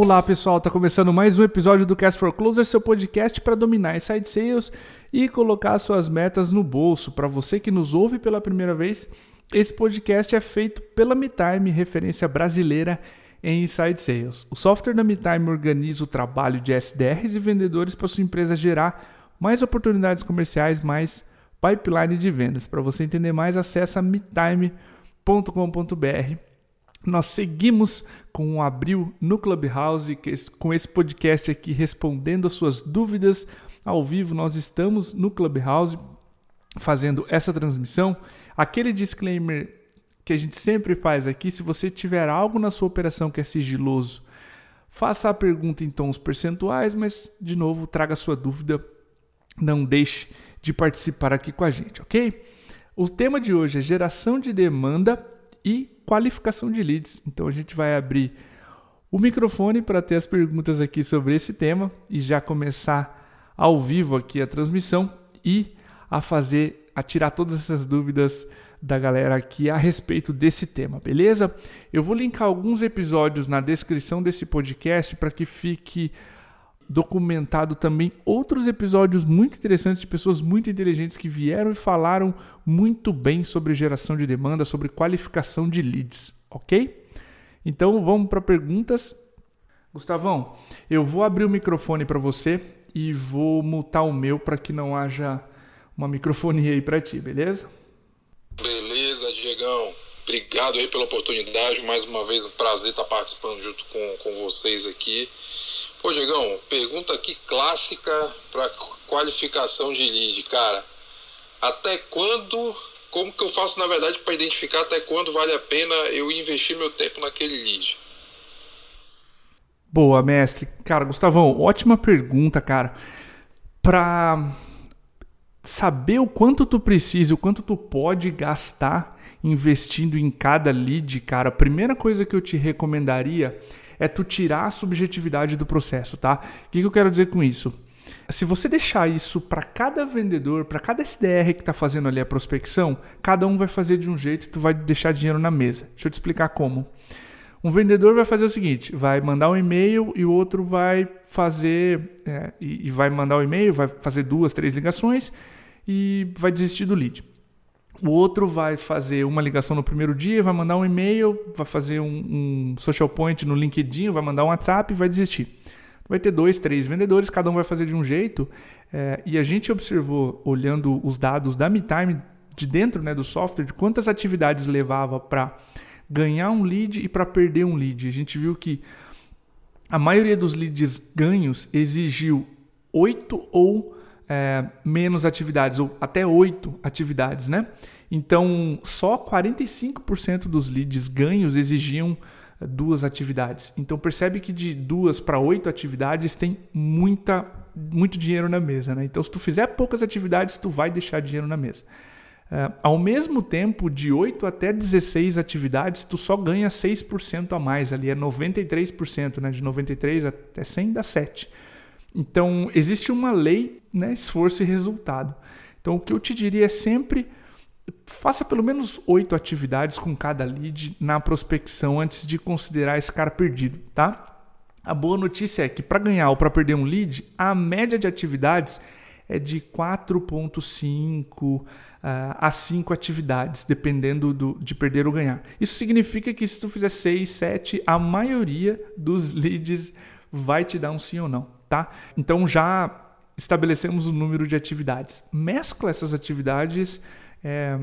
Olá pessoal, tá começando mais um episódio do Cast for Closer, seu podcast para dominar inside sales e colocar suas metas no bolso. Para você que nos ouve pela primeira vez, esse podcast é feito pela MeTime, referência brasileira em inside sales. O software da MeTime organiza o trabalho de SDRs e vendedores para sua empresa gerar mais oportunidades comerciais, mais pipeline de vendas. Para você entender mais, acesse metime.com.br nós seguimos com o Abril no Clubhouse, com esse podcast aqui respondendo as suas dúvidas ao vivo. Nós estamos no Clubhouse fazendo essa transmissão. Aquele disclaimer que a gente sempre faz aqui: se você tiver algo na sua operação que é sigiloso, faça a pergunta em tons percentuais, mas de novo, traga sua dúvida. Não deixe de participar aqui com a gente, ok? O tema de hoje é geração de demanda e qualificação de leads. Então a gente vai abrir o microfone para ter as perguntas aqui sobre esse tema e já começar ao vivo aqui a transmissão e a fazer, a tirar todas essas dúvidas da galera aqui a respeito desse tema, beleza? Eu vou linkar alguns episódios na descrição desse podcast para que fique documentado também outros episódios muito interessantes de pessoas muito inteligentes que vieram e falaram muito bem sobre geração de demanda, sobre qualificação de leads, ok? Então vamos para perguntas. Gustavão, eu vou abrir o microfone para você e vou mutar o meu para que não haja uma microfonia aí para ti, beleza? Beleza, Diegão. Obrigado aí pela oportunidade. Mais uma vez, um prazer estar participando junto com, com vocês aqui. Pô, Diegão, pergunta aqui clássica para qualificação de lead, cara. Até quando, como que eu faço na verdade para identificar até quando vale a pena eu investir meu tempo naquele lead? Boa, mestre. Cara, Gustavão, ótima pergunta, cara. Para saber o quanto tu precisa, o quanto tu pode gastar investindo em cada lead, cara, a primeira coisa que eu te recomendaria é tu tirar a subjetividade do processo, tá? O que, que eu quero dizer com isso? Se você deixar isso para cada vendedor, para cada SDR que está fazendo ali a prospecção, cada um vai fazer de um jeito e tu vai deixar dinheiro na mesa. Deixa eu te explicar como. Um vendedor vai fazer o seguinte: vai mandar um e-mail e o outro vai fazer é, e, e vai mandar o um e-mail, vai fazer duas, três ligações e vai desistir do lead. O outro vai fazer uma ligação no primeiro dia, vai mandar um e-mail, vai fazer um, um social point no LinkedIn, vai mandar um WhatsApp e vai desistir. Vai ter dois, três vendedores, cada um vai fazer de um jeito. É, e a gente observou, olhando os dados da MeTime de dentro né, do software, de quantas atividades levava para ganhar um lead e para perder um lead. A gente viu que a maioria dos leads ganhos exigiu oito ou é, menos atividades, ou até oito atividades, né? Então, só 45% dos leads ganhos exigiam é, duas atividades. Então, percebe que de duas para oito atividades tem muita, muito dinheiro na mesa, né? Então, se tu fizer poucas atividades, tu vai deixar dinheiro na mesa. É, ao mesmo tempo, de 8 até 16 atividades, tu só ganha 6% a mais ali, é 93%, né? De 93 até 100 dá 7%. Então, existe uma lei, né, esforço e resultado. Então, o que eu te diria é sempre faça pelo menos oito atividades com cada lead na prospecção antes de considerar esse cara perdido, tá? A boa notícia é que para ganhar ou para perder um lead, a média de atividades é de 4.5 uh, ah, a 5 atividades, dependendo do, de perder ou ganhar. Isso significa que se tu fizer 6, 7, a maioria dos leads vai te dar um sim ou não tá? Então já estabelecemos o número de atividades. Mescla essas atividades é,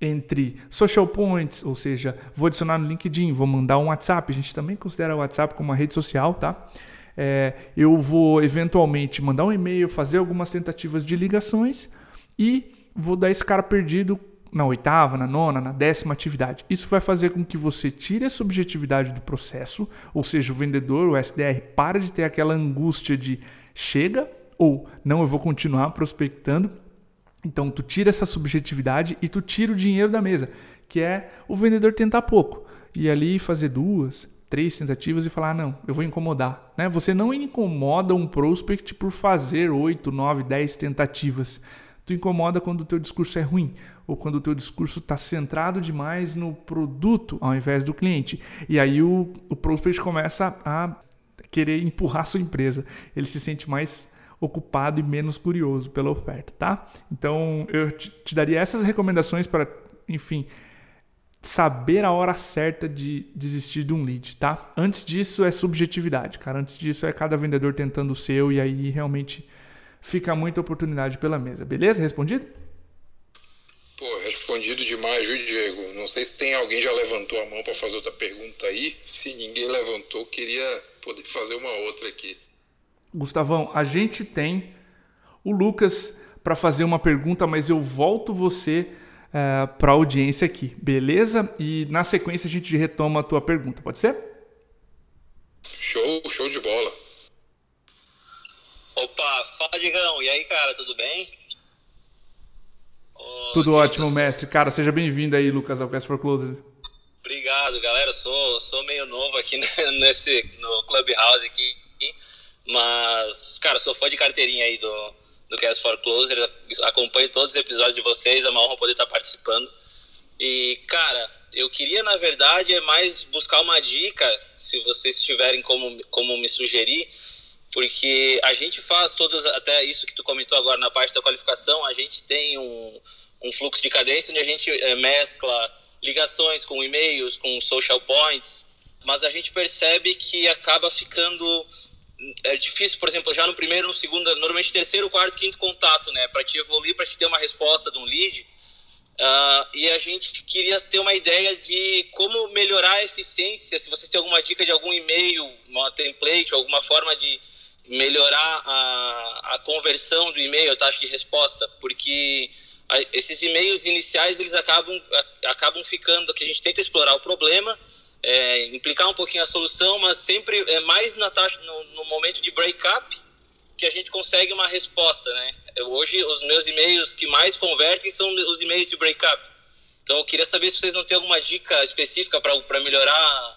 entre social points, ou seja, vou adicionar no LinkedIn, vou mandar um WhatsApp. A gente também considera o WhatsApp como uma rede social, tá? É, eu vou eventualmente mandar um e-mail, fazer algumas tentativas de ligações e vou dar esse cara perdido na oitava, na nona, na décima atividade. Isso vai fazer com que você tire a subjetividade do processo, ou seja, o vendedor, o SDR, para de ter aquela angústia de chega ou não, eu vou continuar prospectando. Então tu tira essa subjetividade e tu tira o dinheiro da mesa, que é o vendedor tentar pouco e ali fazer duas, três tentativas e falar: ah, não, eu vou incomodar. Né? Você não incomoda um prospect por fazer oito, nove, dez tentativas. Tu incomoda quando o teu discurso é ruim ou quando o teu discurso está centrado demais no produto ao invés do cliente. E aí o, o prospect começa a querer empurrar sua empresa. Ele se sente mais ocupado e menos curioso pela oferta, tá? Então eu te, te daria essas recomendações para, enfim, saber a hora certa de desistir de um lead, tá? Antes disso é subjetividade, cara. Antes disso é cada vendedor tentando o seu e aí realmente fica muita oportunidade pela mesa. Beleza? Respondido? Pô, respondido demais, viu, Diego? Não sei se tem alguém já levantou a mão para fazer outra pergunta aí. Se ninguém levantou, queria poder fazer uma outra aqui. Gustavão, a gente tem o Lucas para fazer uma pergunta, mas eu volto você é, para a audiência aqui, beleza? E na sequência a gente retoma a tua pergunta, pode ser? Show, show de bola. Opa, fala Digão, e aí cara, tudo bem? Tudo ótimo, mestre. Cara, seja bem-vindo aí, Lucas, ao Cast for Closer. Obrigado, galera. Sou, sou meio novo aqui nesse, no Clubhouse aqui, mas, cara, sou fã de carteirinha aí do, do Cast for Closer, acompanho todos os episódios de vocês, é uma honra poder estar participando. E, cara, eu queria, na verdade, é mais buscar uma dica, se vocês tiverem como, como me sugerir, porque a gente faz todos, até isso que tu comentou agora na parte da qualificação, a gente tem um, um fluxo de cadência onde a gente é, mescla ligações com e-mails, com social points, mas a gente percebe que acaba ficando é difícil, por exemplo, já no primeiro, no segundo, normalmente terceiro, quarto, quinto contato, né, para te evoluir, para te ter uma resposta de um lead. Uh, e a gente queria ter uma ideia de como melhorar a eficiência. Se vocês têm alguma dica de algum e-mail, uma template, alguma forma de melhorar a, a conversão do e-mail, a taxa de resposta, porque esses e-mails iniciais eles acabam, acabam ficando que a gente tenta explorar o problema é, implicar um pouquinho a solução, mas sempre é mais na taxa, no, no momento de break-up que a gente consegue uma resposta, né? Hoje, os meus e-mails que mais convertem são os e-mails de break-up. Então, eu queria saber se vocês não têm alguma dica específica para melhorar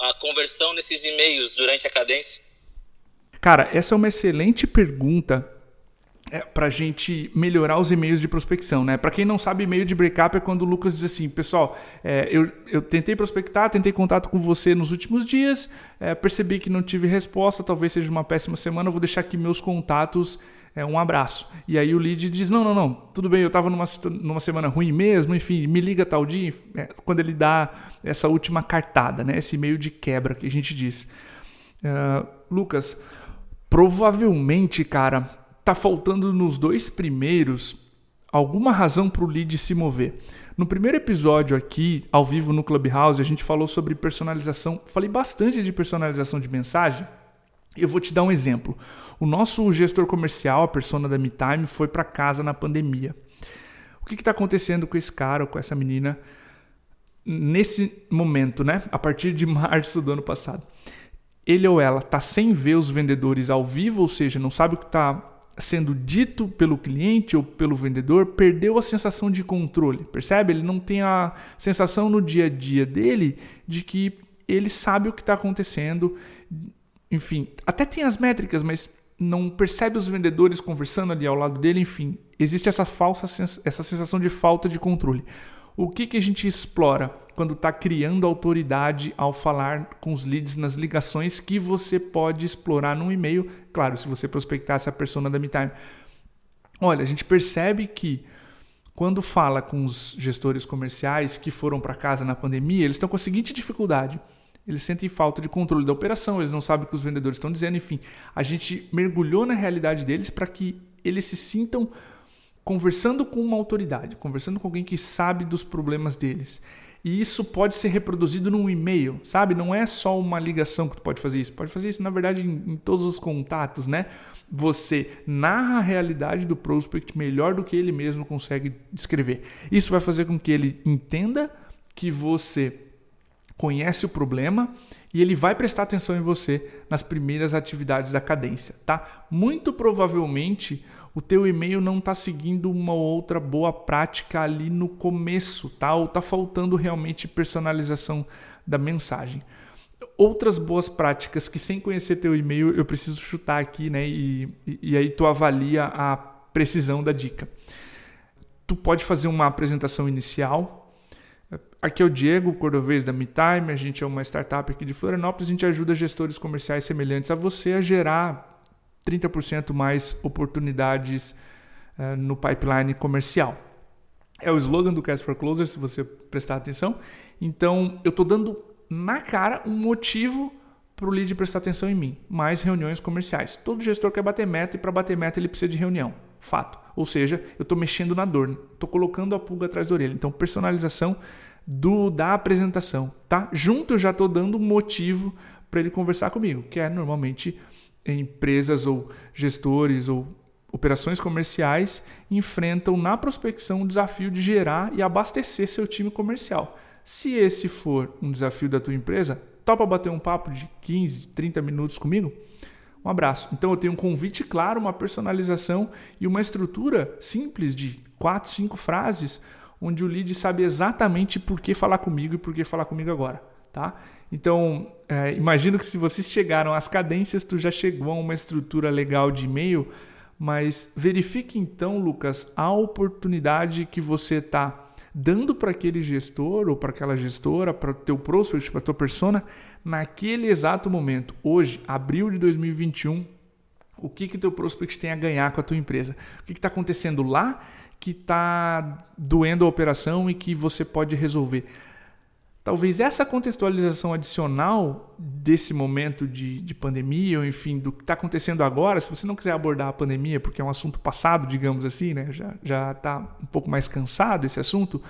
a conversão nesses e-mails durante a cadência. Cara, essa é uma excelente pergunta é, para a gente melhorar os e-mails de prospecção, né? Para quem não sabe, e-mail de breakup é quando o Lucas diz assim, pessoal, é, eu, eu tentei prospectar, tentei contato com você nos últimos dias, é, percebi que não tive resposta, talvez seja uma péssima semana, vou deixar aqui meus contatos, é, um abraço. E aí o lead diz, não, não, não, tudo bem, eu estava numa, numa semana ruim mesmo, enfim, me liga tal dia, é, quando ele dá essa última cartada, né? Esse e-mail de quebra que a gente diz. Uh, Lucas, provavelmente, cara tá faltando nos dois primeiros alguma razão para o lead se mover. No primeiro episódio aqui, ao vivo no Clubhouse, a gente falou sobre personalização. Falei bastante de personalização de mensagem. Eu vou te dar um exemplo. O nosso gestor comercial, a persona da MeTime, foi para casa na pandemia. O que está acontecendo com esse cara ou com essa menina nesse momento, né? A partir de março do ano passado. Ele ou ela está sem ver os vendedores ao vivo, ou seja, não sabe o que está sendo dito pelo cliente ou pelo vendedor perdeu a sensação de controle, percebe? Ele não tem a sensação no dia a dia dele de que ele sabe o que está acontecendo, enfim, até tem as métricas, mas não percebe os vendedores conversando ali ao lado dele, enfim, existe essa falsa essa sensação de falta de controle. O que, que a gente explora quando está criando autoridade ao falar com os leads nas ligações que você pode explorar num e-mail? Claro, se você prospectar essa persona da MeTime. Olha, a gente percebe que quando fala com os gestores comerciais que foram para casa na pandemia, eles estão com a seguinte dificuldade. Eles sentem falta de controle da operação, eles não sabem o que os vendedores estão dizendo, enfim. A gente mergulhou na realidade deles para que eles se sintam conversando com uma autoridade, conversando com alguém que sabe dos problemas deles. E isso pode ser reproduzido num e-mail, sabe? Não é só uma ligação que tu pode fazer isso. Pode fazer isso, na verdade, em, em todos os contatos, né? Você narra a realidade do prospect melhor do que ele mesmo consegue descrever. Isso vai fazer com que ele entenda que você conhece o problema e ele vai prestar atenção em você nas primeiras atividades da cadência, tá? Muito provavelmente o teu e-mail não está seguindo uma outra boa prática ali no começo, tá? Ou está faltando realmente personalização da mensagem. Outras boas práticas que sem conhecer teu e-mail eu preciso chutar aqui, né? E, e, aí tu avalia a precisão da dica. Tu pode fazer uma apresentação inicial aqui é o Diego Cordovez da MeTime, a gente é uma startup aqui de Florianópolis, a gente ajuda gestores comerciais semelhantes a você a gerar 30% mais oportunidades uh, no pipeline comercial. É o slogan do Cast for Closer, se você prestar atenção. Então, eu estou dando na cara um motivo para o lead prestar atenção em mim. Mais reuniões comerciais. Todo gestor quer bater meta e para bater meta ele precisa de reunião. Fato. Ou seja, eu estou mexendo na dor, estou colocando a pulga atrás da orelha. Então, personalização do da apresentação, tá? Junto eu já estou dando um motivo para ele conversar comigo, que é normalmente empresas ou gestores ou operações comerciais enfrentam na prospecção o desafio de gerar e abastecer seu time comercial. Se esse for um desafio da tua empresa, topa bater um papo de 15, 30 minutos comigo? Um abraço. Então eu tenho um convite claro, uma personalização e uma estrutura simples de 4, 5 frases, onde o lead sabe exatamente por que falar comigo e por que falar comigo agora. Tá? Então, é, imagino que se vocês chegaram às cadências, tu já chegou a uma estrutura legal de e-mail, mas verifique então, Lucas, a oportunidade que você está dando para aquele gestor ou para aquela gestora, para o teu prospect, para a tua persona, naquele exato momento. Hoje, abril de 2021, o que que teu prospect tem a ganhar com a tua empresa? O que está acontecendo lá que está doendo a operação e que você pode resolver? Talvez essa contextualização adicional desse momento de, de pandemia, ou enfim, do que está acontecendo agora, se você não quiser abordar a pandemia, porque é um assunto passado, digamos assim, né? já está um pouco mais cansado esse assunto,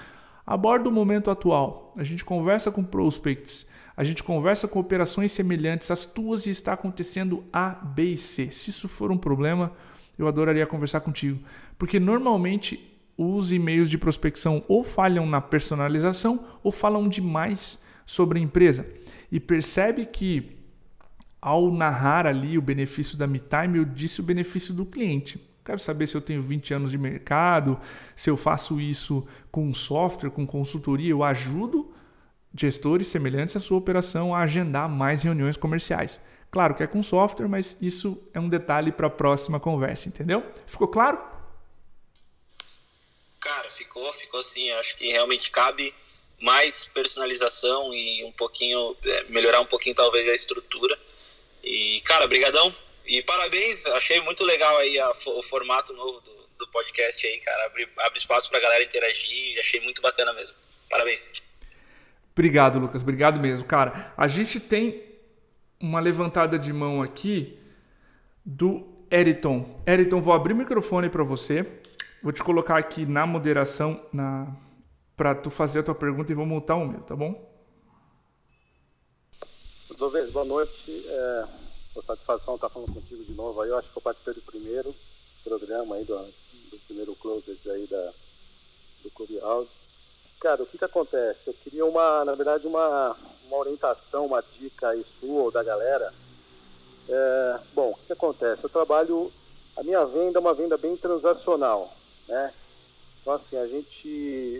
aborda o momento atual. A gente conversa com prospects, a gente conversa com operações semelhantes às tuas e está acontecendo A, B e C. Se isso for um problema, eu adoraria conversar contigo, porque normalmente os e-mails de prospecção ou falham na personalização ou falam demais sobre a empresa. E percebe que ao narrar ali o benefício da MeTime, eu disse o benefício do cliente. Quero saber se eu tenho 20 anos de mercado, se eu faço isso com software, com consultoria, eu ajudo gestores semelhantes à sua operação a agendar mais reuniões comerciais. Claro que é com software, mas isso é um detalhe para a próxima conversa, entendeu? Ficou claro? Cara, ficou, ficou sim. Acho que realmente cabe mais personalização e um pouquinho, é, melhorar um pouquinho talvez a estrutura. E, cara, brigadão. E parabéns, achei muito legal aí a, o formato novo do, do podcast aí, cara. Abre, abre espaço pra galera interagir, achei muito bacana mesmo. Parabéns. Obrigado, Lucas. Obrigado mesmo, cara. A gente tem uma levantada de mão aqui do Eriton. Eriton, vou abrir o microfone para você. Vou te colocar aqui na moderação na para tu fazer a tua pergunta e vou montar o meu, tá bom? Boa noite. É, uma satisfação estar falando contigo de novo aí. Eu acho que eu participei do primeiro programa aí, do, do primeiro closet aí da, do Clube House. Cara, o que que acontece? Eu queria uma, na verdade, uma, uma orientação, uma dica aí sua ou da galera. É, bom, o que, que acontece? Eu trabalho, a minha venda é uma venda bem transacional né? Então, assim, a gente,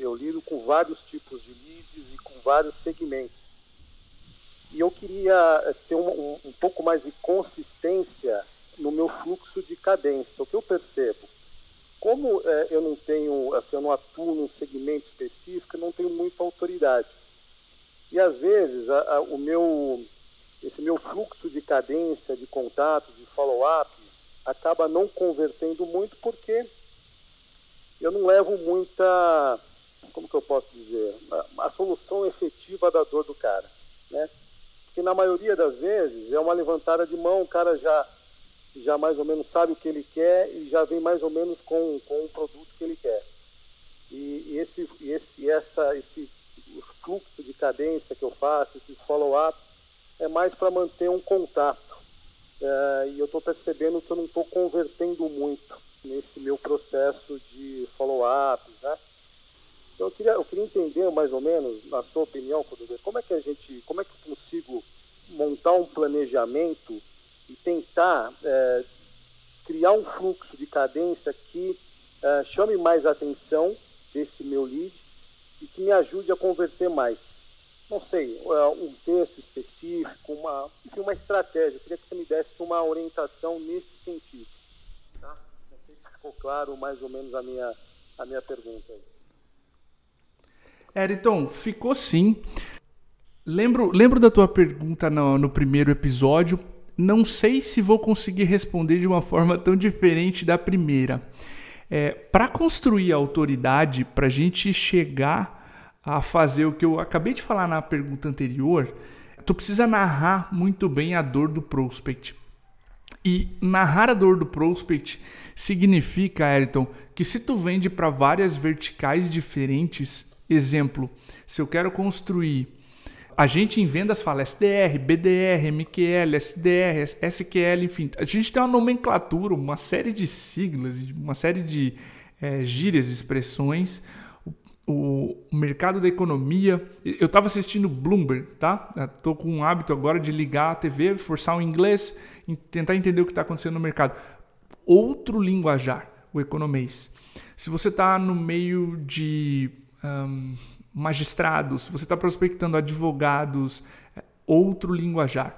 eu lido com vários tipos de leads e com vários segmentos. E eu queria eh, ter um, um, um pouco mais de consistência no meu fluxo de cadência. O que eu percebo, como é, eu não tenho, assim, eu não atuo num segmento específico, eu não tenho muita autoridade. E às vezes a, a, o meu, esse meu fluxo de cadência, de contatos, de follow-up, acaba não convertendo muito porque eu não levo muita, como que eu posso dizer, a, a solução efetiva da dor do cara, né? Porque na maioria das vezes é uma levantada de mão, o cara já, já mais ou menos sabe o que ele quer e já vem mais ou menos com, com o produto que ele quer. E, e esse, e esse, essa, esse fluxo de cadência que eu faço, esse follow-up, é mais para manter um contato. É, e eu estou percebendo que eu não estou convertendo muito nesse meu processo de follow-ups, né? Então eu queria, eu queria entender mais ou menos, na sua opinião, como é que a gente, como é que eu consigo montar um planejamento e tentar é, criar um fluxo de cadência que é, chame mais atenção desse meu lead e que me ajude a converter mais. Não sei, é, um texto específico, uma, enfim, uma estratégia. Eu queria que você me desse uma orientação nesse sentido ficou claro mais ou menos a minha, a minha pergunta. Eriton, ficou sim. Lembro, lembro da tua pergunta no, no primeiro episódio. Não sei se vou conseguir responder de uma forma tão diferente da primeira. É, para construir a autoridade, para a gente chegar a fazer o que eu acabei de falar na pergunta anterior, tu precisa narrar muito bem a dor do prospect. E narrar a dor do prospect significa, Ayrton, que se tu vende para várias verticais diferentes, exemplo, se eu quero construir a gente em vendas fala SDR, BDR, MQL, SDR, SQL, enfim. A gente tem uma nomenclatura, uma série de siglas, uma série de é, gírias, expressões. O, o, mercado da economia. Eu estava assistindo Bloomberg, tá? Estou com um hábito agora de ligar a TV, forçar o inglês, tentar entender o que está acontecendo no mercado. Outro linguajar, o economês. Se você está no meio de um, magistrados, você está prospectando advogados, é, outro linguajar,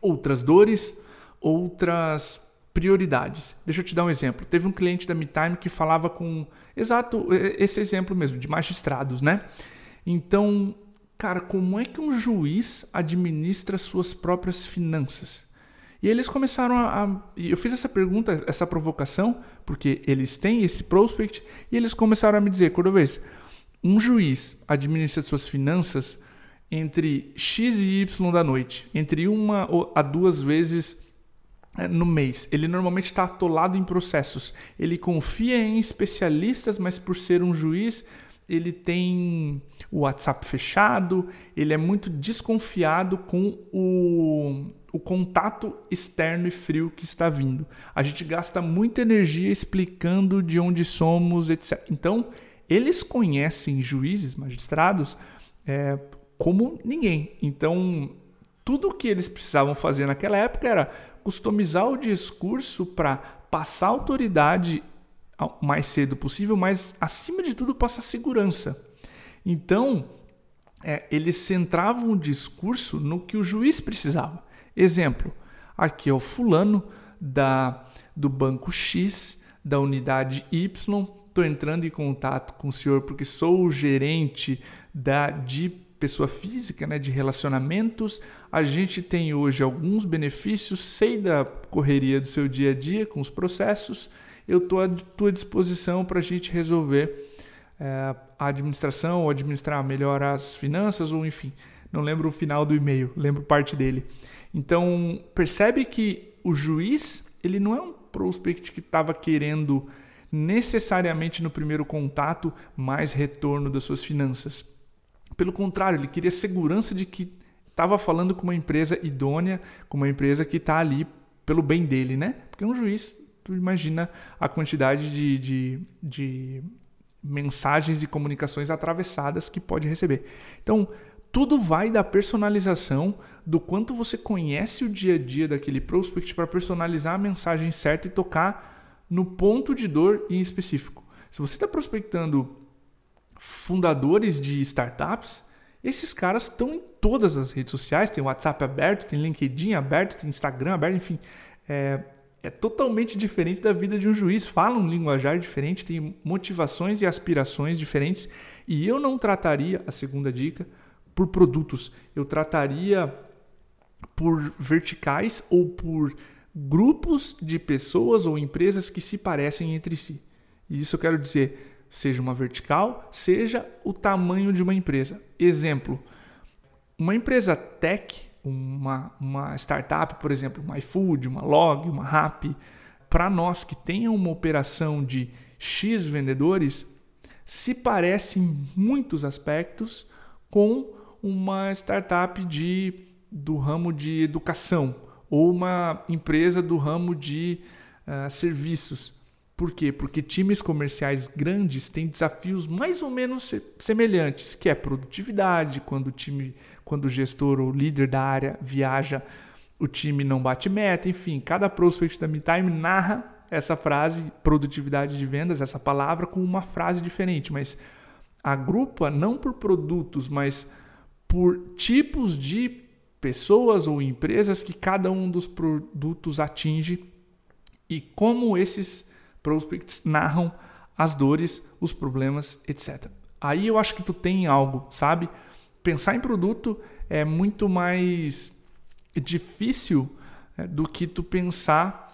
outras dores, outras prioridades. Deixa eu te dar um exemplo. Teve um cliente da MeTime que falava com exato esse exemplo mesmo de magistrados, né? Então, cara, como é que um juiz administra suas próprias finanças? E eles começaram a, a. Eu fiz essa pergunta, essa provocação, porque eles têm esse prospect, e eles começaram a me dizer, Cordovez, um juiz administra suas finanças entre X e Y da noite, entre uma a duas vezes é, no mês. Ele normalmente está atolado em processos. Ele confia em especialistas, mas por ser um juiz, ele tem o WhatsApp fechado, ele é muito desconfiado com o, o contato externo e frio que está vindo. A gente gasta muita energia explicando de onde somos, etc. Então, eles conhecem juízes, magistrados, é, como ninguém. Então, tudo o que eles precisavam fazer naquela época era customizar o discurso para passar autoridade o mais cedo possível, mas acima de tudo passar segurança. Então, é, eles centravam o discurso no que o juiz precisava. Exemplo, aqui é o fulano da, do banco X, da unidade Y, estou entrando em contato com o senhor porque sou o gerente da de pessoa física, né, de relacionamentos. A gente tem hoje alguns benefícios, sei da correria do seu dia a dia com os processos. Eu estou à tua disposição para a gente resolver é, a administração ou administrar melhor as finanças ou enfim. Não lembro o final do e-mail, lembro parte dele. Então percebe que o juiz ele não é um prospect que estava querendo necessariamente no primeiro contato mais retorno das suas finanças. Pelo contrário, ele queria segurança de que estava falando com uma empresa idônea, com uma empresa que está ali pelo bem dele, né? Porque um juiz, tu imagina a quantidade de, de, de mensagens e comunicações atravessadas que pode receber. Então, tudo vai da personalização, do quanto você conhece o dia a dia daquele prospect para personalizar a mensagem certa e tocar no ponto de dor em específico. Se você está prospectando fundadores de startups, esses caras estão em todas as redes sociais, tem WhatsApp aberto, tem LinkedIn aberto, tem Instagram aberto, enfim. É, é totalmente diferente da vida de um juiz, fala um linguajar diferente, tem motivações e aspirações diferentes. E eu não trataria, a segunda dica, por produtos. Eu trataria por verticais ou por grupos de pessoas ou empresas que se parecem entre si. E isso eu quero dizer, seja uma vertical, seja o tamanho de uma empresa. Exemplo, uma empresa tech, uma, uma startup, por exemplo, uma iFood, uma Log, uma Rappi, para nós que tenham uma operação de X vendedores, se parece em muitos aspectos com uma startup de, do ramo de educação ou uma empresa do ramo de uh, serviços. Por quê? Porque times comerciais grandes têm desafios mais ou menos semelhantes, que é produtividade, quando o time, quando o gestor ou líder da área viaja, o time não bate meta, enfim, cada prospect da MeTime narra essa frase, produtividade de vendas, essa palavra com uma frase diferente, mas agrupa não por produtos, mas por tipos de pessoas ou empresas que cada um dos produtos atinge e como esses prospects narram as dores, os problemas, etc. Aí eu acho que tu tem algo, sabe? Pensar em produto é muito mais difícil é, do que tu pensar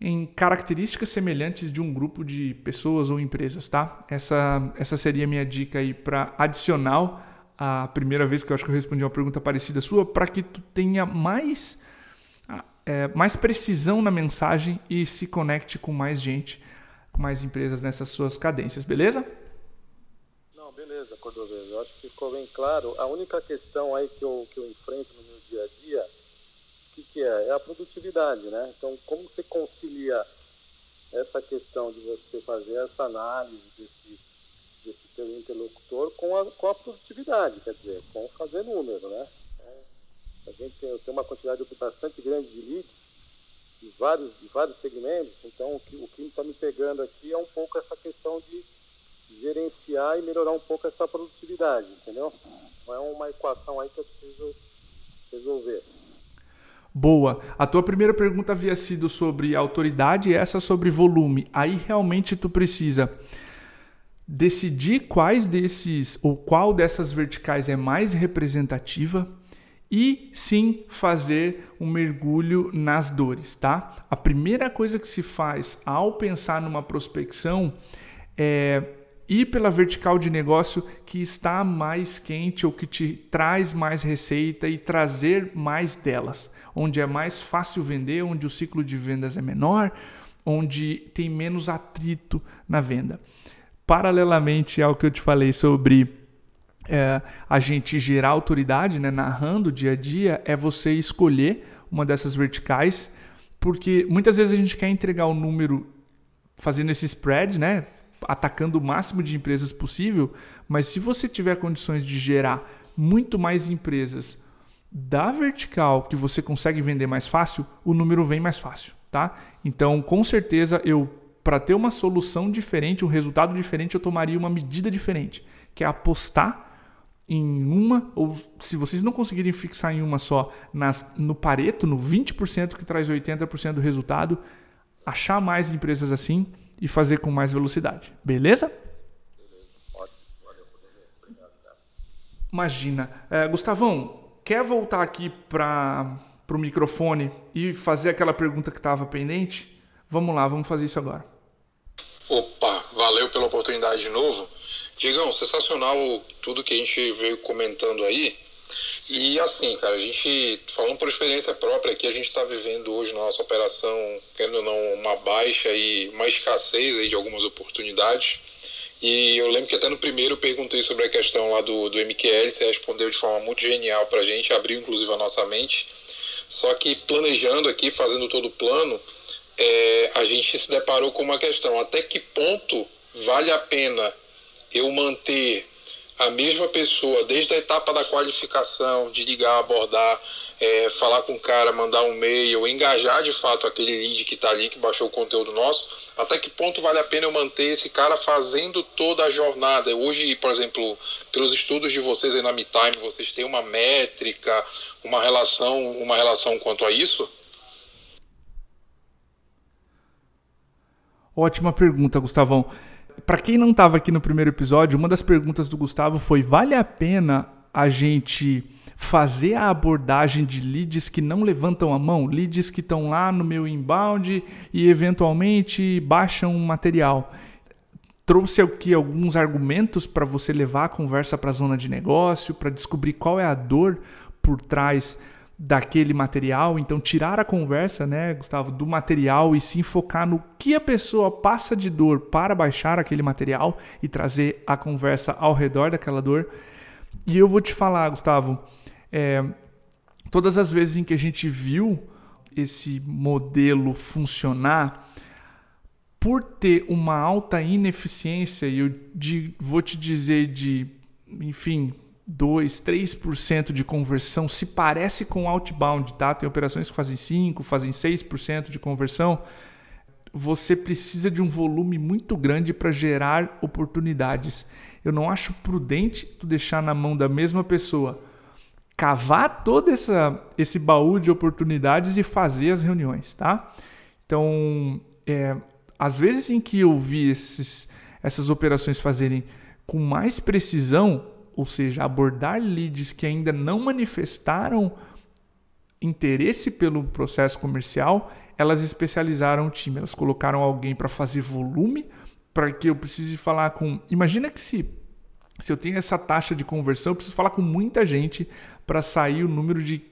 em características semelhantes de um grupo de pessoas ou empresas, tá? Essa, essa seria a minha dica aí para adicional a primeira vez que eu acho que eu respondi uma pergunta parecida sua, para que tu tenha mais, é, mais precisão na mensagem e se conecte com mais gente, mais empresas nessas suas cadências, beleza? Beleza, Cordovez. Eu acho que ficou bem claro. A única questão aí que eu, que eu enfrento no meu dia a dia que, que é? É a produtividade, né? Então, como você concilia essa questão de você fazer essa análise desse, desse seu interlocutor com a, com a produtividade, quer dizer, com fazer número, né? É, a gente tem, tem uma quantidade bastante grande de leads de vários, de vários segmentos, então o que o que está me pegando aqui é um pouco essa questão de gerenciar e melhorar um pouco essa produtividade, entendeu? Não é uma equação aí que eu preciso resolver. Boa. A tua primeira pergunta havia sido sobre autoridade e essa sobre volume. Aí realmente tu precisa decidir quais desses ou qual dessas verticais é mais representativa e sim fazer um mergulho nas dores, tá? A primeira coisa que se faz ao pensar numa prospecção é ir pela vertical de negócio que está mais quente ou que te traz mais receita e trazer mais delas onde é mais fácil vender, onde o ciclo de vendas é menor, onde tem menos atrito na venda. Paralelamente ao que eu te falei sobre é, a gente gerar autoridade, né, narrando o dia a dia, é você escolher uma dessas verticais, porque muitas vezes a gente quer entregar o número fazendo esse spread, né, atacando o máximo de empresas possível, mas se você tiver condições de gerar muito mais empresas da vertical que você consegue vender mais fácil, o número vem mais fácil, tá? Então, com certeza, eu para ter uma solução diferente, um resultado diferente, eu tomaria uma medida diferente, que é apostar em uma, ou se vocês não conseguirem fixar em uma só, nas, no Pareto, no 20% que traz 80% do resultado, achar mais empresas assim e fazer com mais velocidade. Beleza? Imagina. É, Gustavão, quer voltar aqui para o microfone e fazer aquela pergunta que estava pendente? Vamos lá, vamos fazer isso agora. Opa, valeu pela oportunidade de novo. Digão, sensacional tudo que a gente veio comentando aí. E assim, cara, a gente, falando por experiência própria aqui, a gente está vivendo hoje na nossa operação, querendo ou não, uma baixa e uma escassez aí de algumas oportunidades. E eu lembro que até no primeiro eu perguntei sobre a questão lá do, do MQL, você respondeu de forma muito genial para a gente, abriu inclusive a nossa mente. Só que planejando aqui, fazendo todo o plano, é, a gente se deparou com uma questão: até que ponto vale a pena eu manter a mesma pessoa desde a etapa da qualificação, de ligar, abordar, é, falar com o cara, mandar um e-mail, engajar de fato aquele lead que está ali, que baixou o conteúdo nosso, até que ponto vale a pena eu manter esse cara fazendo toda a jornada? Hoje, por exemplo, pelos estudos de vocês aí na MeTime, vocês têm uma métrica, uma relação, uma relação quanto a isso? Ótima pergunta, Gustavão. Para quem não estava aqui no primeiro episódio, uma das perguntas do Gustavo foi: vale a pena a gente fazer a abordagem de leads que não levantam a mão, leads que estão lá no meu inbound e eventualmente baixam material. Trouxe aqui alguns argumentos para você levar a conversa para a zona de negócio, para descobrir qual é a dor por trás daquele material. Então, tirar a conversa, né, Gustavo, do material e se enfocar no que a pessoa passa de dor para baixar aquele material e trazer a conversa ao redor daquela dor. E eu vou te falar, Gustavo, é, todas as vezes em que a gente viu esse modelo funcionar, por ter uma alta ineficiência, e eu de, vou te dizer de, enfim, 2, 3% de conversão, se parece com outbound, tá? Tem operações que fazem 5, fazem 6% de conversão. Você precisa de um volume muito grande para gerar oportunidades. Eu não acho prudente tu deixar na mão da mesma pessoa cavar todo essa, esse baú de oportunidades e fazer as reuniões, tá? Então, é, às vezes em que eu vi esses, essas operações fazerem com mais precisão, ou seja, abordar leads que ainda não manifestaram interesse pelo processo comercial, elas especializaram o time, elas colocaram alguém para fazer volume, para que eu precise falar com. Imagina que se se eu tenho essa taxa de conversão, eu preciso falar com muita gente para sair o número de,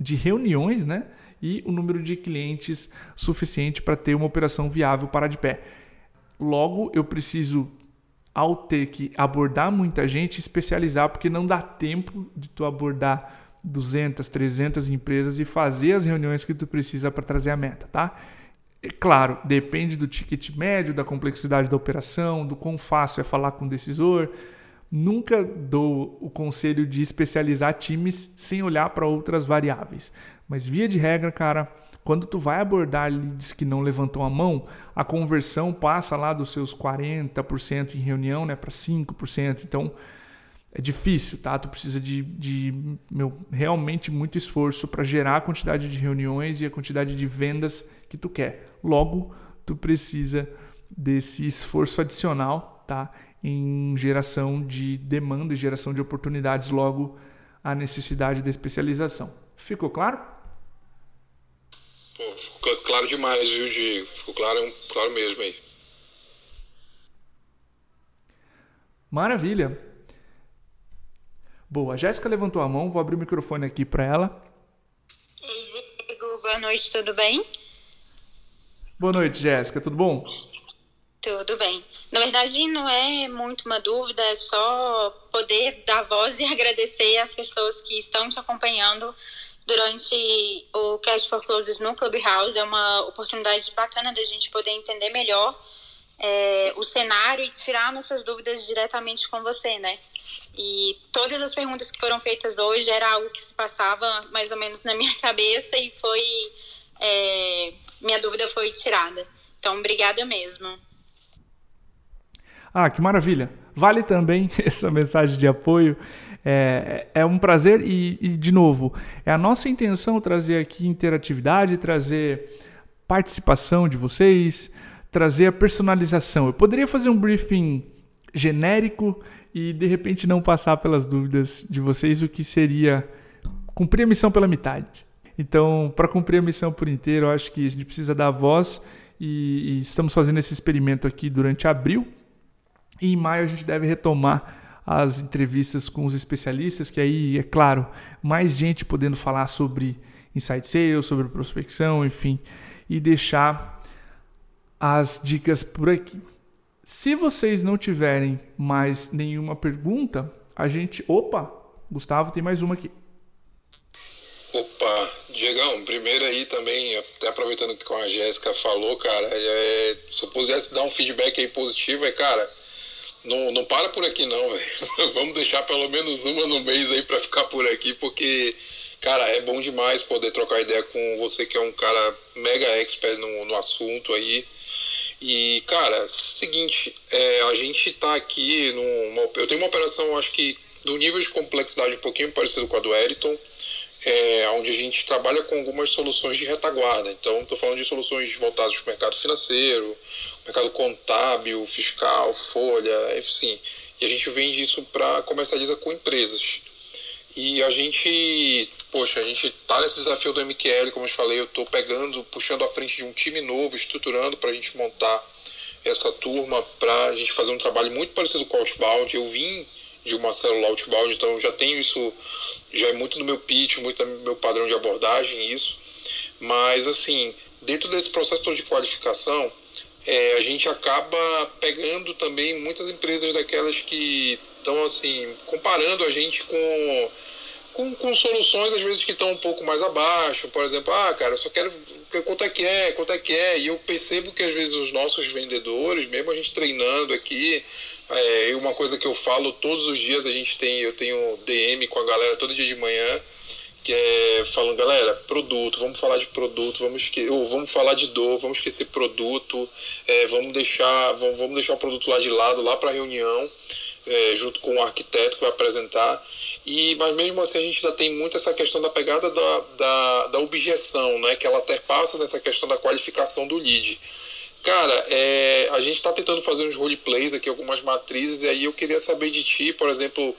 de reuniões, né? E o número de clientes suficiente para ter uma operação viável para de pé. Logo, eu preciso, ao ter que abordar muita gente, especializar, porque não dá tempo de tu abordar 200, 300 empresas e fazer as reuniões que tu precisa para trazer a meta, tá? É claro, depende do ticket médio, da complexidade da operação, do quão fácil é falar com o decisor. Nunca dou o conselho de especializar times sem olhar para outras variáveis. Mas via de regra, cara, quando tu vai abordar leads que não levantam a mão, a conversão passa lá dos seus 40% em reunião né, para 5%. Então, é difícil, tá? Tu precisa de, de meu, realmente muito esforço para gerar a quantidade de reuniões e a quantidade de vendas que tu quer. Logo, tu precisa desse esforço adicional, tá? Em geração de demanda e geração de oportunidades, logo a necessidade da especialização. Ficou claro? Pô, ficou claro demais, viu, Diego? Ficou claro, claro mesmo aí. Maravilha. Boa, a Jéssica levantou a mão, vou abrir o microfone aqui para ela. Ei, Diego, boa noite, tudo bem? Boa noite, Jéssica, tudo bom? Tudo bem. Na verdade, não é muito uma dúvida, é só poder dar voz e agradecer às pessoas que estão te acompanhando durante o Cash for Closes no Clubhouse. É uma oportunidade bacana da gente poder entender melhor é, o cenário e tirar nossas dúvidas diretamente com você, né? E todas as perguntas que foram feitas hoje era algo que se passava mais ou menos na minha cabeça e foi é, minha dúvida foi tirada. Então, obrigada mesmo. Ah, que maravilha! Vale também essa mensagem de apoio. É, é um prazer e, e, de novo, é a nossa intenção trazer aqui interatividade, trazer participação de vocês, trazer a personalização. Eu poderia fazer um briefing genérico e de repente não passar pelas dúvidas de vocês, o que seria cumprir a missão pela metade. Então, para cumprir a missão por inteiro, eu acho que a gente precisa dar voz e, e estamos fazendo esse experimento aqui durante abril. E em maio a gente deve retomar as entrevistas com os especialistas, que aí, é claro, mais gente podendo falar sobre insight sales, sobre prospecção, enfim, e deixar as dicas por aqui. Se vocês não tiverem mais nenhuma pergunta, a gente. Opa! Gustavo, tem mais uma aqui. Opa, Diegão, primeiro aí também, até aproveitando que a Jéssica falou, cara, é, se eu pudesse dar um feedback aí positivo, é, cara, não, não para por aqui não, velho. Vamos deixar pelo menos uma no mês aí para ficar por aqui, porque, cara, é bom demais poder trocar ideia com você que é um cara mega expert no, no assunto aí. E, cara, seguinte, é, a gente tá aqui numa. Eu tenho uma operação, acho que do nível de complexidade um pouquinho parecido com a do Eriton, é, onde a gente trabalha com algumas soluções de retaguarda. Então, estou falando de soluções voltadas para o mercado financeiro, mercado contábil, fiscal, folha, enfim. E a gente vende isso para comercializa com empresas. E a gente, poxa, a gente tá nesse desafio do MQL, como eu falei, eu tô pegando, puxando à frente de um time novo, estruturando para a gente montar essa turma, para a gente fazer um trabalho muito parecido com o Outbound. Eu vim de uma célula Outbound, então já tenho isso, já é muito no meu pitch, muito no meu padrão de abordagem isso. Mas, assim, dentro desse processo todo de qualificação, é, a gente acaba pegando também muitas empresas daquelas que estão assim comparando a gente com, com, com soluções às vezes que estão um pouco mais abaixo. Por exemplo ah cara eu só quero quanto é que é quanto é que é. E eu percebo que às vezes os nossos vendedores mesmo a gente treinando aqui é uma coisa que eu falo todos os dias a gente tem eu tenho DM com a galera todo dia de manhã é falando, galera, produto, vamos falar de produto, vamos, esque ou vamos falar de dor, vamos esquecer produto, é, vamos deixar vamos, vamos deixar o produto lá de lado, lá para a reunião, é, junto com o arquiteto que vai apresentar. E, mas mesmo assim a gente ainda tem muito essa questão da pegada da, da, da objeção, né, que ela até passa nessa questão da qualificação do lead. Cara, é, a gente está tentando fazer uns roleplays aqui, algumas matrizes, e aí eu queria saber de ti, por exemplo,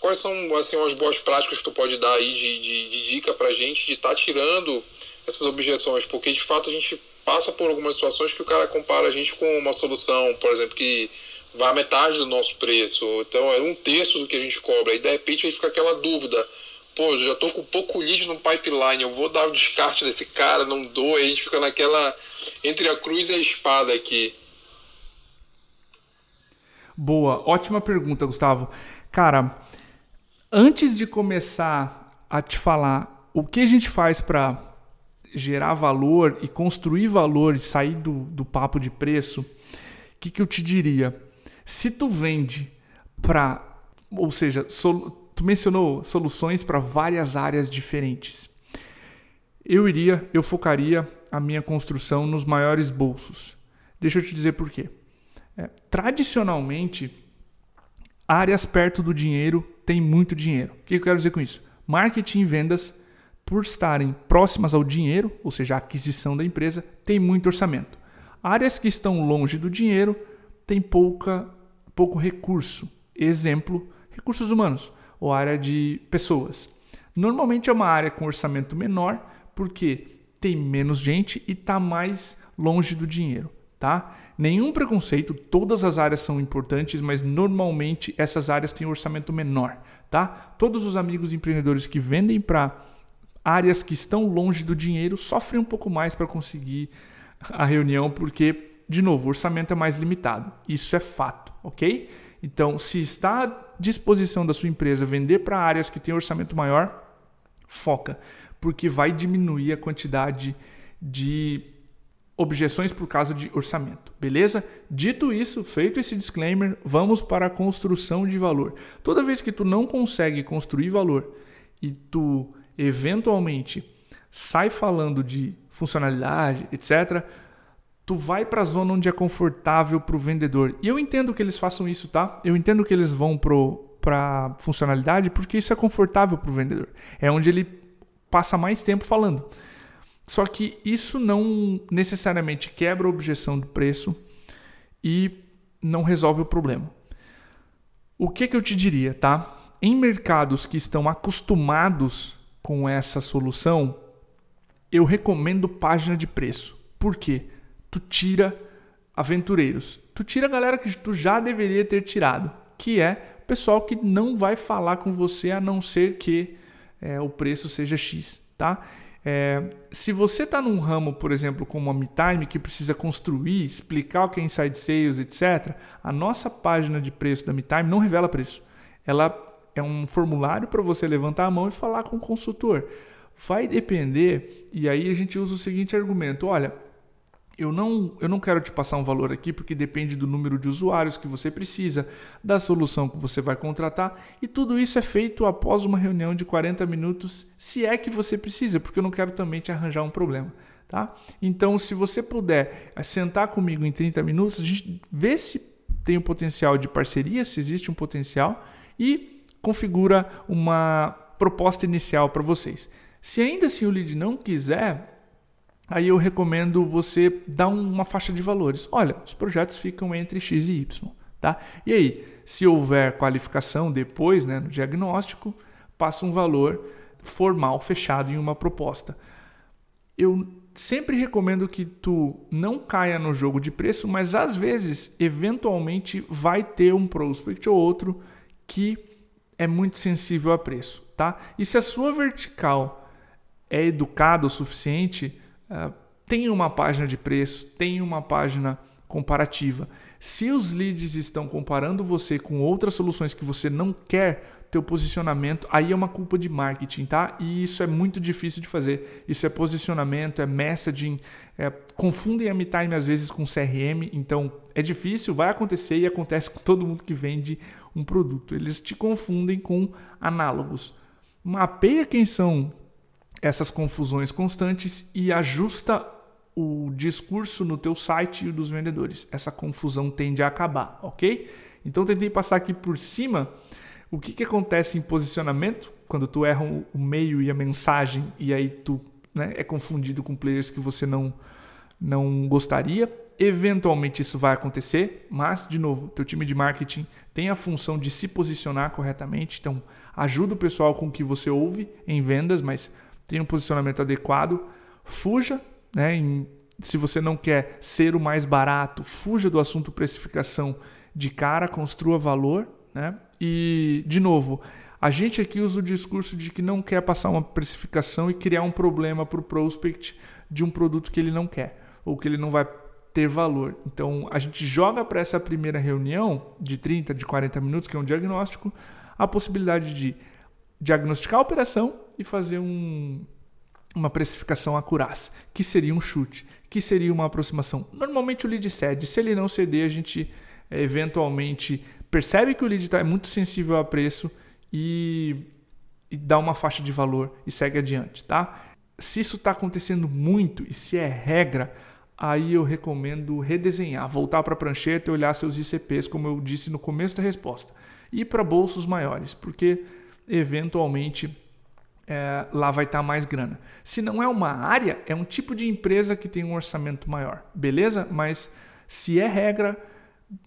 quais são assim, umas boas práticas que tu pode dar aí de, de, de dica pra gente de estar tá tirando essas objeções, porque de fato a gente passa por algumas situações que o cara compara a gente com uma solução, por exemplo, que vai a metade do nosso preço, então é um terço do que a gente cobra, e de repente aí fica aquela dúvida, pô, já tô com pouco lead no pipeline, eu vou dar o descarte desse cara, não dou, a gente fica naquela entre a cruz e a espada aqui? Boa, ótima pergunta, Gustavo. Cara, antes de começar a te falar o que a gente faz para gerar valor e construir valor e sair do, do papo de preço, o que, que eu te diria? Se tu vende para, ou seja, tu mencionou soluções para várias áreas diferentes. Eu iria, eu focaria a minha construção nos maiores bolsos. Deixa eu te dizer por quê. É, tradicionalmente, áreas perto do dinheiro têm muito dinheiro. O que eu quero dizer com isso? Marketing e vendas, por estarem próximas ao dinheiro, ou seja, a aquisição da empresa, tem muito orçamento. Áreas que estão longe do dinheiro têm pouca, pouco recurso. Exemplo, recursos humanos ou área de pessoas. Normalmente é uma área com orçamento menor, porque tem menos gente e está mais longe do dinheiro, tá? Nenhum preconceito, todas as áreas são importantes, mas normalmente essas áreas têm um orçamento menor, tá? Todos os amigos empreendedores que vendem para áreas que estão longe do dinheiro sofrem um pouco mais para conseguir a reunião, porque, de novo, o orçamento é mais limitado. Isso é fato, ok? Então, se está à disposição da sua empresa vender para áreas que têm orçamento maior, foca porque vai diminuir a quantidade de objeções por causa de orçamento, beleza? Dito isso, feito esse disclaimer, vamos para a construção de valor. Toda vez que tu não consegue construir valor e tu eventualmente sai falando de funcionalidade, etc., tu vai para a zona onde é confortável para o vendedor. E eu entendo que eles façam isso, tá? Eu entendo que eles vão para funcionalidade porque isso é confortável para o vendedor. É onde ele passa mais tempo falando. Só que isso não necessariamente quebra a objeção do preço e não resolve o problema. O que, que eu te diria, tá? Em mercados que estão acostumados com essa solução, eu recomendo página de preço. Por quê? Tu tira aventureiros. Tu tira a galera que tu já deveria ter tirado, que é o pessoal que não vai falar com você a não ser que é, o preço seja X, tá? É, se você está num ramo, por exemplo, como a MeTime, que precisa construir, explicar o que é Inside Sales, etc., a nossa página de preço da MeTime não revela preço. Ela é um formulário para você levantar a mão e falar com o consultor. Vai depender, e aí a gente usa o seguinte argumento: olha, eu não, eu não quero te passar um valor aqui porque depende do número de usuários que você precisa, da solução que você vai contratar e tudo isso é feito após uma reunião de 40 minutos, se é que você precisa, porque eu não quero também te arranjar um problema. Tá? Então, se você puder sentar comigo em 30 minutos, a gente vê se tem o um potencial de parceria, se existe um potencial e configura uma proposta inicial para vocês. Se ainda assim o lead não quiser, aí eu recomendo você dar uma faixa de valores. Olha, os projetos ficam entre X e Y. Tá? E aí, se houver qualificação depois, né, no diagnóstico, passa um valor formal fechado em uma proposta. Eu sempre recomendo que tu não caia no jogo de preço, mas às vezes, eventualmente, vai ter um prospect ou outro que é muito sensível a preço, tá? E se a sua vertical é educada o suficiente, ah, tem uma página de preço, tem uma página comparativa. Se os leads estão comparando você com outras soluções que você não quer teu posicionamento, aí é uma culpa de marketing, tá? E isso é muito difícil de fazer. Isso é posicionamento, é messaging, é, confundem a MeTime às vezes com CRM, então é difícil, vai acontecer e acontece com todo mundo que vende um produto. Eles te confundem com análogos. Mapeia quem são essas confusões constantes e ajusta o discurso no teu site e dos vendedores. Essa confusão tende a acabar, ok? Então tentei passar aqui por cima o que, que acontece em posicionamento quando tu erra o meio e a mensagem e aí tu né, é confundido com players que você não, não gostaria. Eventualmente isso vai acontecer, mas de novo, teu time de marketing tem a função de se posicionar corretamente, então ajuda o pessoal com o que você ouve em vendas, mas tenha um posicionamento adequado. Fuja, né, em, se você não quer ser o mais barato, fuja do assunto precificação de cara, construa valor, né? E de novo, a gente aqui usa o discurso de que não quer passar uma precificação e criar um problema para o prospect de um produto que ele não quer ou que ele não vai ter valor. Então a gente joga para essa primeira reunião de 30, de 40 minutos, que é um diagnóstico, a possibilidade de diagnosticar a operação e fazer um, uma precificação acuraz, que seria um chute, que seria uma aproximação. Normalmente o lead cede, se ele não ceder, a gente é, eventualmente percebe que o lead tá, é muito sensível a preço e, e dá uma faixa de valor e segue adiante, tá? Se isso está acontecendo muito e se é regra, aí eu recomendo redesenhar, voltar para a prancheta e olhar seus ICPs, como eu disse no começo da resposta, e para bolsos maiores, porque eventualmente é, lá vai estar tá mais grana. Se não é uma área, é um tipo de empresa que tem um orçamento maior, beleza? Mas se é regra,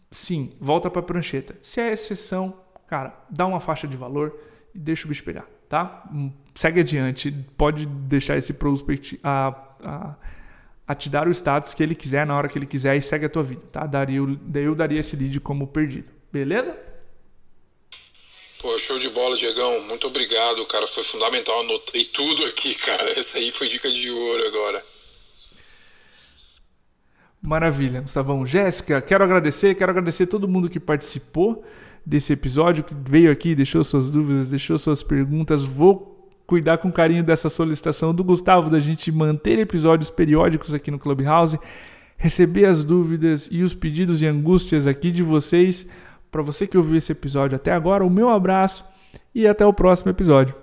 sim, volta para a prancheta. Se é exceção, cara, dá uma faixa de valor e deixa o bicho pegar, tá? Hum, segue adiante, pode deixar esse prospect a, a a te dar o status que ele quiser na hora que ele quiser e segue a tua vida, tá? Daria, daí eu daria esse lead como perdido, beleza? Pô, show de bola, Diegão. Muito obrigado, cara. Foi fundamental. Anotei tudo aqui, cara. Essa aí foi dica de ouro agora. Maravilha, Gustavão. Jéssica, quero agradecer, quero agradecer todo mundo que participou desse episódio, que veio aqui, deixou suas dúvidas, deixou suas perguntas. Vou cuidar com carinho dessa solicitação do Gustavo da gente manter episódios periódicos aqui no Clubhouse, receber as dúvidas e os pedidos e angústias aqui de vocês. Para você que ouviu esse episódio até agora, o meu abraço e até o próximo episódio.